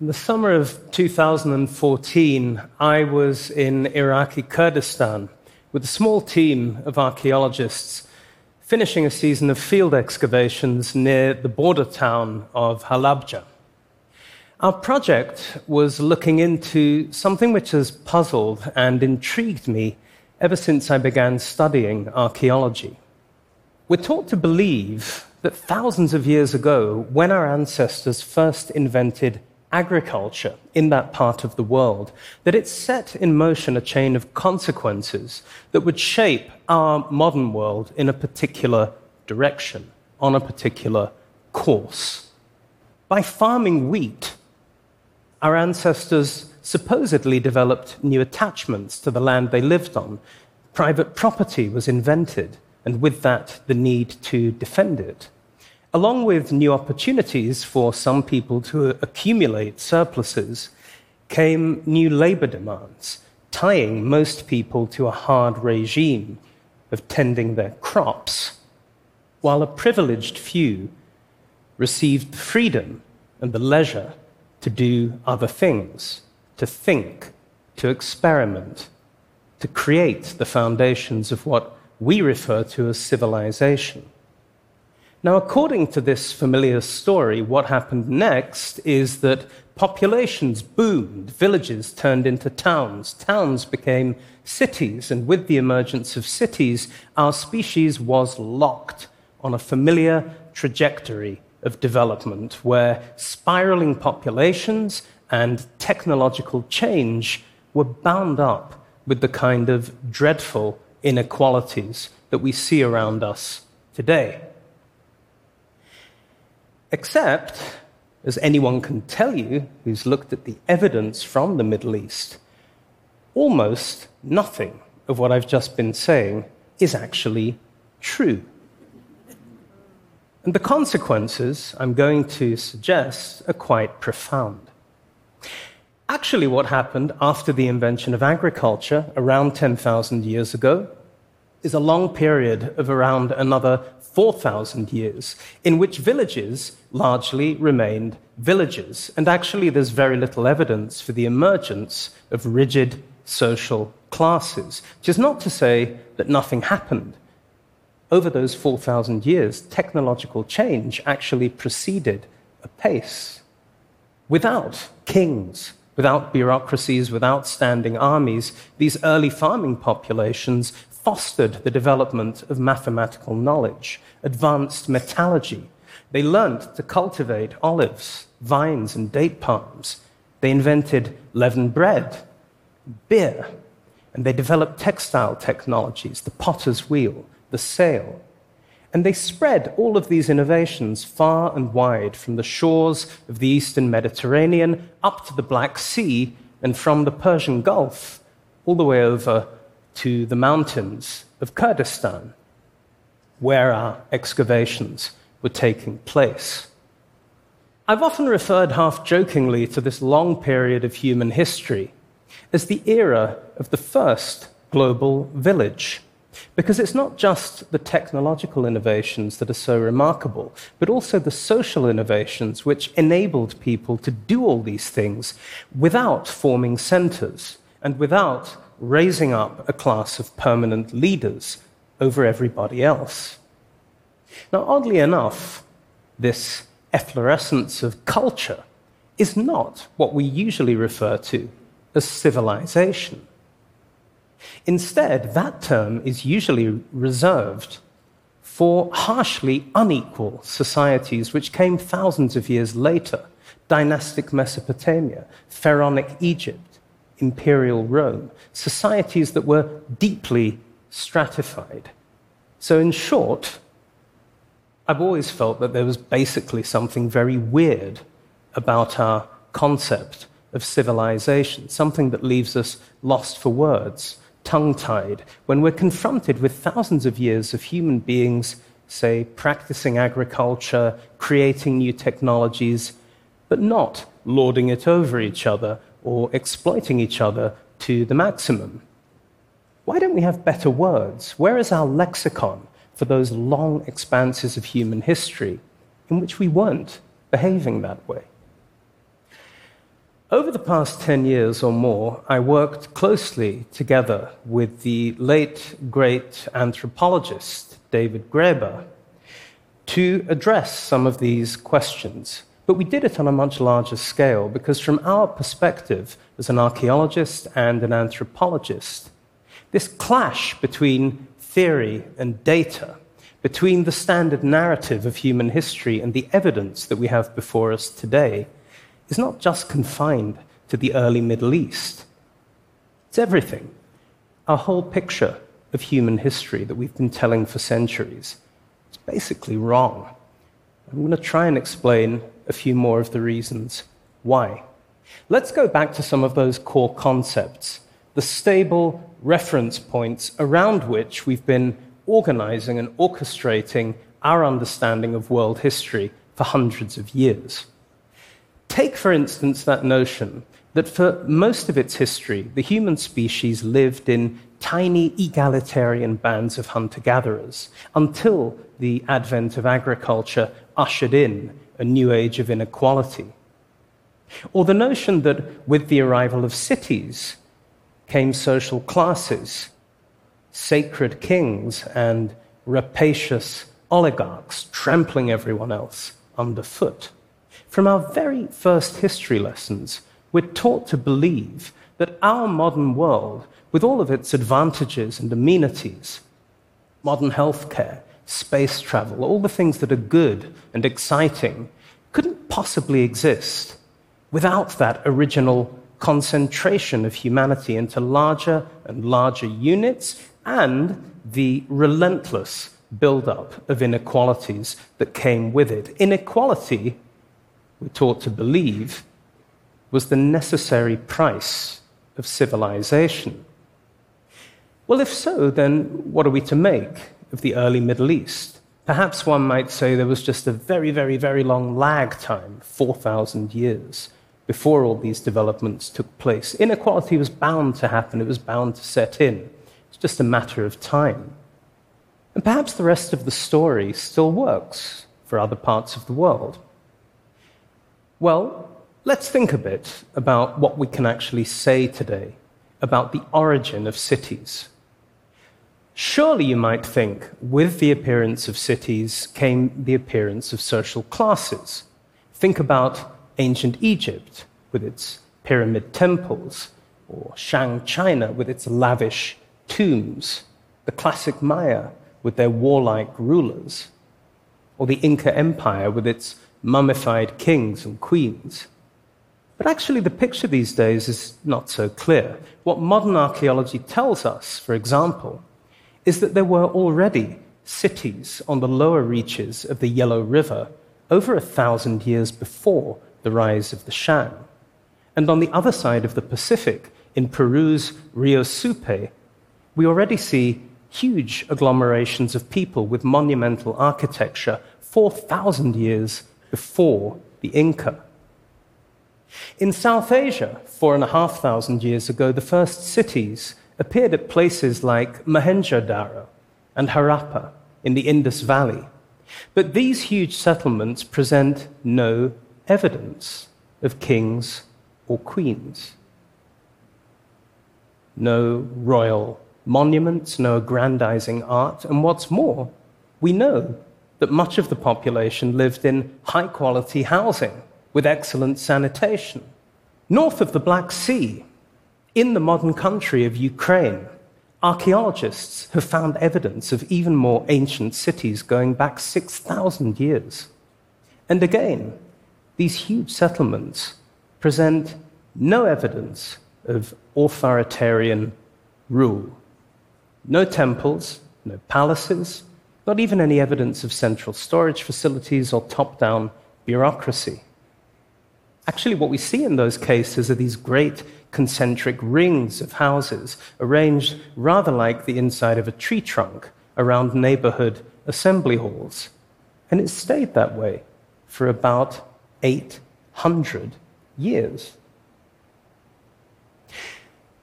In the summer of 2014, I was in Iraqi Kurdistan with a small team of archaeologists finishing a season of field excavations near the border town of Halabja. Our project was looking into something which has puzzled and intrigued me ever since I began studying archaeology. We're taught to believe that thousands of years ago, when our ancestors first invented agriculture in that part of the world, that it set in motion a chain of consequences that would shape our modern world in a particular direction, on a particular course. By farming wheat, our ancestors supposedly developed new attachments to the land they lived on. Private property was invented, and with that, the need to defend it along with new opportunities for some people to accumulate surpluses, came new labor demands, tying most people to a hard regime of tending their crops, while a privileged few received the freedom and the leisure to do other things, to think, to experiment, to create the foundations of what we refer to as civilization. Now, according to this familiar story, what happened next is that populations boomed, villages turned into towns, towns became cities, and with the emergence of cities, our species was locked on a familiar trajectory of development where spiraling populations and technological change were bound up with the kind of dreadful inequalities that we see around us today. Except, as anyone can tell you who's looked at the evidence from the Middle East, almost nothing of what I've just been saying is actually true. And the consequences I'm going to suggest are quite profound. Actually, what happened after the invention of agriculture around 10,000 years ago is a long period of around another 4,000 years, in which villages largely remained villages. And actually, there's very little evidence for the emergence of rigid social classes, which is not to say that nothing happened. Over those 4,000 years, technological change actually proceeded apace. Without kings, without bureaucracies, without standing armies, these early farming populations fostered the development of mathematical knowledge, advanced metallurgy. They learned to cultivate olives, vines, and date palms. They invented leavened bread, beer, and they developed textile technologies, the potter's wheel, the sail. And they spread all of these innovations far and wide from the shores of the eastern Mediterranean up to the Black Sea and from the Persian Gulf all the way over to the mountains of Kurdistan, where our excavations were taking place. I've often referred half jokingly to this long period of human history as the era of the first global village. Because it's not just the technological innovations that are so remarkable, but also the social innovations which enabled people to do all these things without forming centers and without raising up a class of permanent leaders over everybody else. Now, oddly enough, this efflorescence of culture is not what we usually refer to as civilization. Instead, that term is usually reserved for harshly unequal societies which came thousands of years later dynastic Mesopotamia, pharaonic Egypt, imperial Rome, societies that were deeply stratified. So, in short, I've always felt that there was basically something very weird about our concept of civilization, something that leaves us lost for words, tongue tied, when we're confronted with thousands of years of human beings, say, practicing agriculture, creating new technologies, but not lording it over each other or exploiting each other to the maximum. Why don't we have better words? Where is our lexicon for those long expanses of human history in which we weren't behaving that way? Over the past 10 years or more, I worked closely together with the late great anthropologist David Graeber to address some of these questions. But we did it on a much larger scale because, from our perspective as an archaeologist and an anthropologist, this clash between theory and data, between the standard narrative of human history and the evidence that we have before us today, is not just confined to the early Middle East. It's everything. Our whole picture of human history that we've been telling for centuries is basically wrong. I'm going to try and explain a few more of the reasons why. Let's go back to some of those core concepts, the stable reference points around which we've been organizing and orchestrating our understanding of world history for hundreds of years. Take, for instance, that notion that for most of its history, the human species lived in tiny egalitarian bands of hunter gatherers until the advent of agriculture ushered in a new age of inequality. Or the notion that with the arrival of cities came social classes, sacred kings, and rapacious oligarchs trampling everyone else underfoot. From our very first history lessons, we're taught to believe that our modern world, with all of its advantages and amenities, modern healthcare, space travel, all the things that are good and exciting, couldn't possibly exist without that original concentration of humanity into larger and larger units and the relentless build-up of inequalities that came with it. Inequality we're taught to believe, was the necessary price of civilization. Well, if so, then what are we to make of the early Middle East? Perhaps one might say there was just a very, very, very long lag time, 4,000 years, before all these developments took place. Inequality was bound to happen, it was bound to set in. It's just a matter of time. And perhaps the rest of the story still works for other parts of the world. Well, let's think a bit about what we can actually say today about the origin of cities. Surely you might think, with the appearance of cities came the appearance of social classes. Think about ancient Egypt with its pyramid temples, or Shang China with its lavish tombs, the classic Maya with their warlike rulers, or the Inca Empire with its mummified kings and queens. But actually, the picture these days is not so clear. What modern archaeology tells us, for example, is that there were already cities on the lower reaches of the Yellow River over a thousand years before the rise of the Shang. And on the other side of the Pacific, in Peru's Rio Supe, we already see huge agglomerations of people with monumental architecture 4,000 years before the Inca. In South Asia, four and a half thousand years ago, the first cities appeared at places like Mohenjo-Daro and Harappa in the Indus Valley. But these huge settlements present no evidence of kings or queens. No royal monuments, no aggrandizing art, and what's more, we know that much of the population lived in high quality housing with excellent sanitation. North of the Black Sea, in the modern country of Ukraine, archaeologists have found evidence of even more ancient cities going back 6,000 years. And again, these huge settlements present no evidence of authoritarian rule. No temples, no palaces, not even any evidence of central storage facilities or top down bureaucracy. Actually, what we see in those cases are these great concentric rings of houses arranged rather like the inside of a tree trunk around neighborhood assembly halls. And it stayed that way for about 800 years.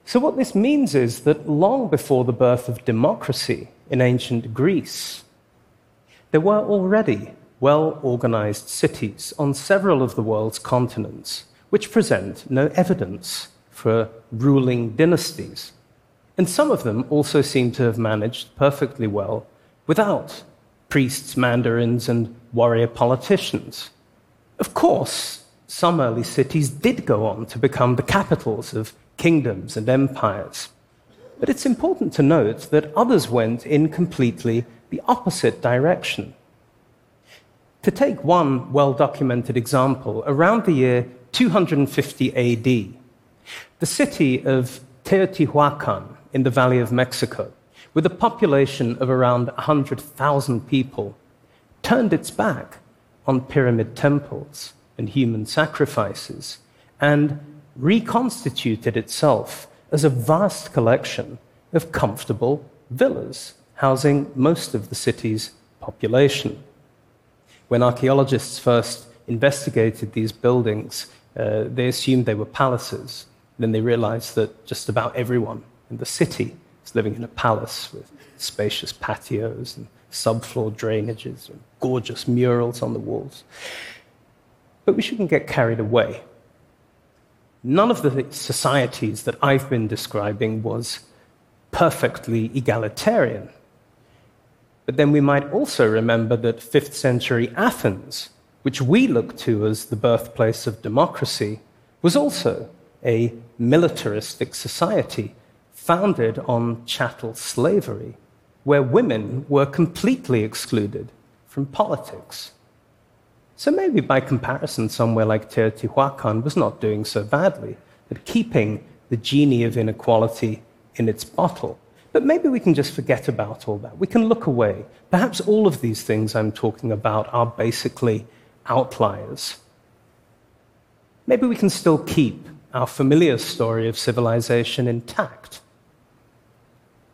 So, what this means is that long before the birth of democracy in ancient Greece, there were already well organized cities on several of the world's continents, which present no evidence for ruling dynasties. And some of them also seem to have managed perfectly well without priests, mandarins, and warrior politicians. Of course, some early cities did go on to become the capitals of kingdoms and empires. But it's important to note that others went in completely the opposite direction. To take one well documented example, around the year 250 AD, the city of Teotihuacan in the Valley of Mexico, with a population of around 100,000 people, turned its back on pyramid temples and human sacrifices and reconstituted itself as a vast collection of comfortable villas housing most of the city's population. When archaeologists first investigated these buildings, uh, they assumed they were palaces. Then they realized that just about everyone in the city was living in a palace with spacious patios and subfloor drainages and gorgeous murals on the walls. But we shouldn't get carried away. None of the societies that I've been describing was perfectly egalitarian. But then we might also remember that 5th century Athens, which we look to as the birthplace of democracy, was also a militaristic society founded on chattel slavery, where women were completely excluded from politics. So maybe by comparison, somewhere like Teotihuacan was not doing so badly at keeping the genie of inequality in its bottle. But maybe we can just forget about all that. We can look away. Perhaps all of these things I'm talking about are basically outliers. Maybe we can still keep our familiar story of civilization intact.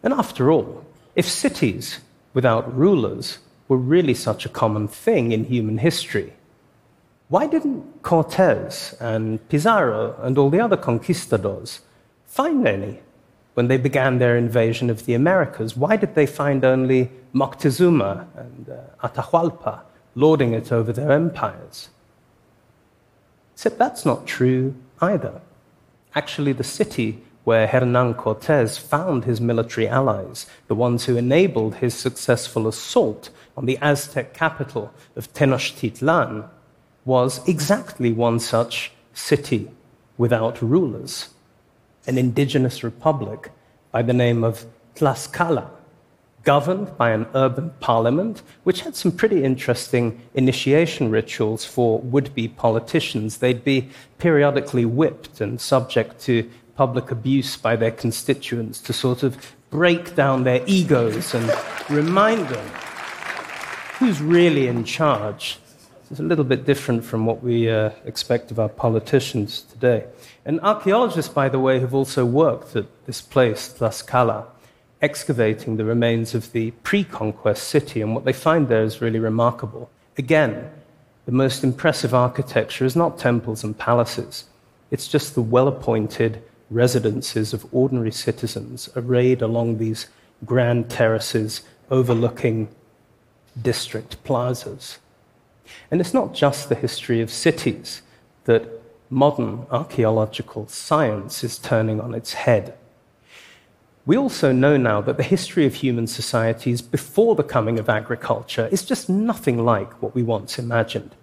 And after all, if cities without rulers were really such a common thing in human history, why didn't Cortes and Pizarro and all the other conquistadors find any when they began their invasion of the Americas? Why did they find only Moctezuma and uh, Atahualpa lording it over their empires? Except that's not true either. Actually, the city where Hernan Cortez found his military allies, the ones who enabled his successful assault on the Aztec capital of Tenochtitlan, was exactly one such city without rulers, an indigenous republic by the name of Tlaxcala, governed by an urban parliament, which had some pretty interesting initiation rituals for would be politicians. They'd be periodically whipped and subject to public abuse by their constituents to sort of break down their egos and remind them who's really in charge. It's a little bit different from what we uh, expect of our politicians today. And archaeologists, by the way, have also worked at this place, Tlaxcala, excavating the remains of the pre conquest city, and what they find there is really remarkable. Again, the most impressive architecture is not temples and palaces, it's just the well appointed residences of ordinary citizens arrayed along these grand terraces overlooking district plazas. And it's not just the history of cities that modern archaeological science is turning on its head. We also know now that the history of human societies before the coming of agriculture is just nothing like what we once imagined.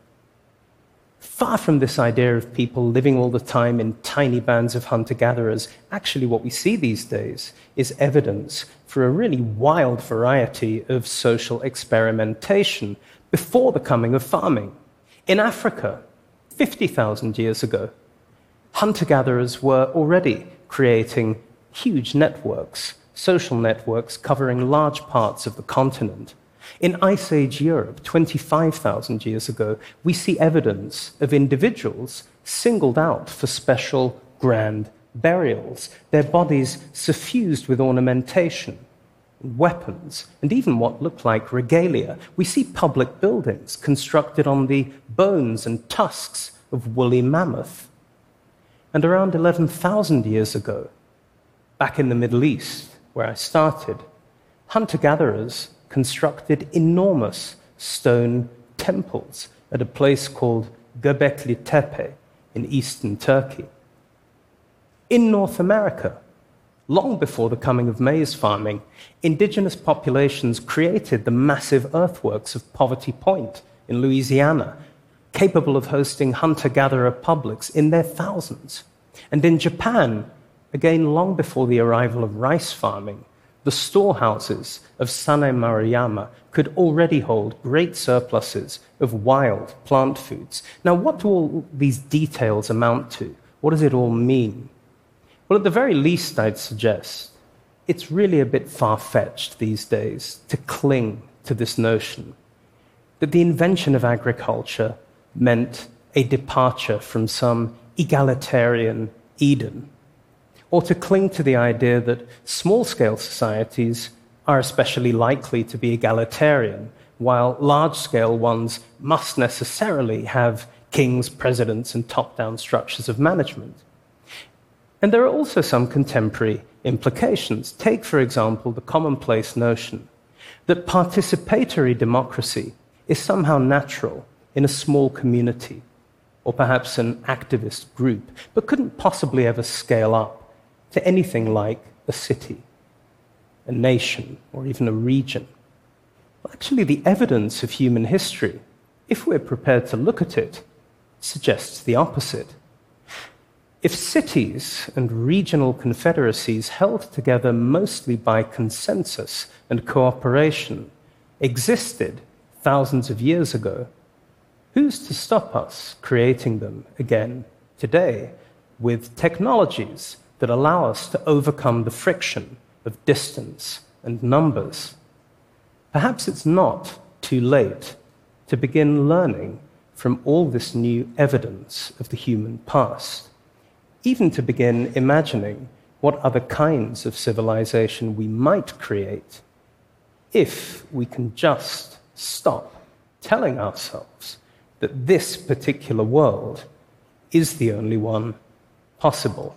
Far from this idea of people living all the time in tiny bands of hunter gatherers, actually, what we see these days is evidence for a really wild variety of social experimentation before the coming of farming. In Africa, 50,000 years ago, hunter gatherers were already creating huge networks, social networks covering large parts of the continent. In Ice Age Europe, 25,000 years ago, we see evidence of individuals singled out for special grand burials, their bodies suffused with ornamentation, weapons, and even what looked like regalia. We see public buildings constructed on the bones and tusks of woolly mammoth. And around 11,000 years ago, back in the Middle East, where I started, hunter gatherers constructed enormous stone temples at a place called Göbekli Tepe in eastern Turkey. In North America, long before the coming of maize farming, indigenous populations created the massive earthworks of Poverty Point in Louisiana, capable of hosting hunter gatherer publics in their thousands. And in Japan, again long before the arrival of rice farming, the storehouses of Sannai Maruyama could already hold great surpluses of wild plant foods. Now, what do all these details amount to? What does it all mean? Well, at the very least, I'd suggest it's really a bit far fetched these days to cling to this notion that the invention of agriculture meant a departure from some egalitarian Eden or to cling to the idea that small scale societies are especially likely to be egalitarian, while large scale ones must necessarily have kings, presidents, and top down structures of management. And there are also some contemporary implications. Take, for example, the commonplace notion that participatory democracy is somehow natural in a small community, or perhaps an activist group, but couldn't possibly ever scale up to anything like a city, a nation, or even a region. Well, actually, the evidence of human history, if we're prepared to look at it, suggests the opposite. If cities and regional confederacies held together mostly by consensus and cooperation existed thousands of years ago, who's to stop us creating them again today with technologies that allow us to overcome the friction of distance and numbers. Perhaps it's not too late to begin learning from all this new evidence of the human past, even to begin imagining what other kinds of civilization we might create if we can just stop telling ourselves that this particular world is the only one possible.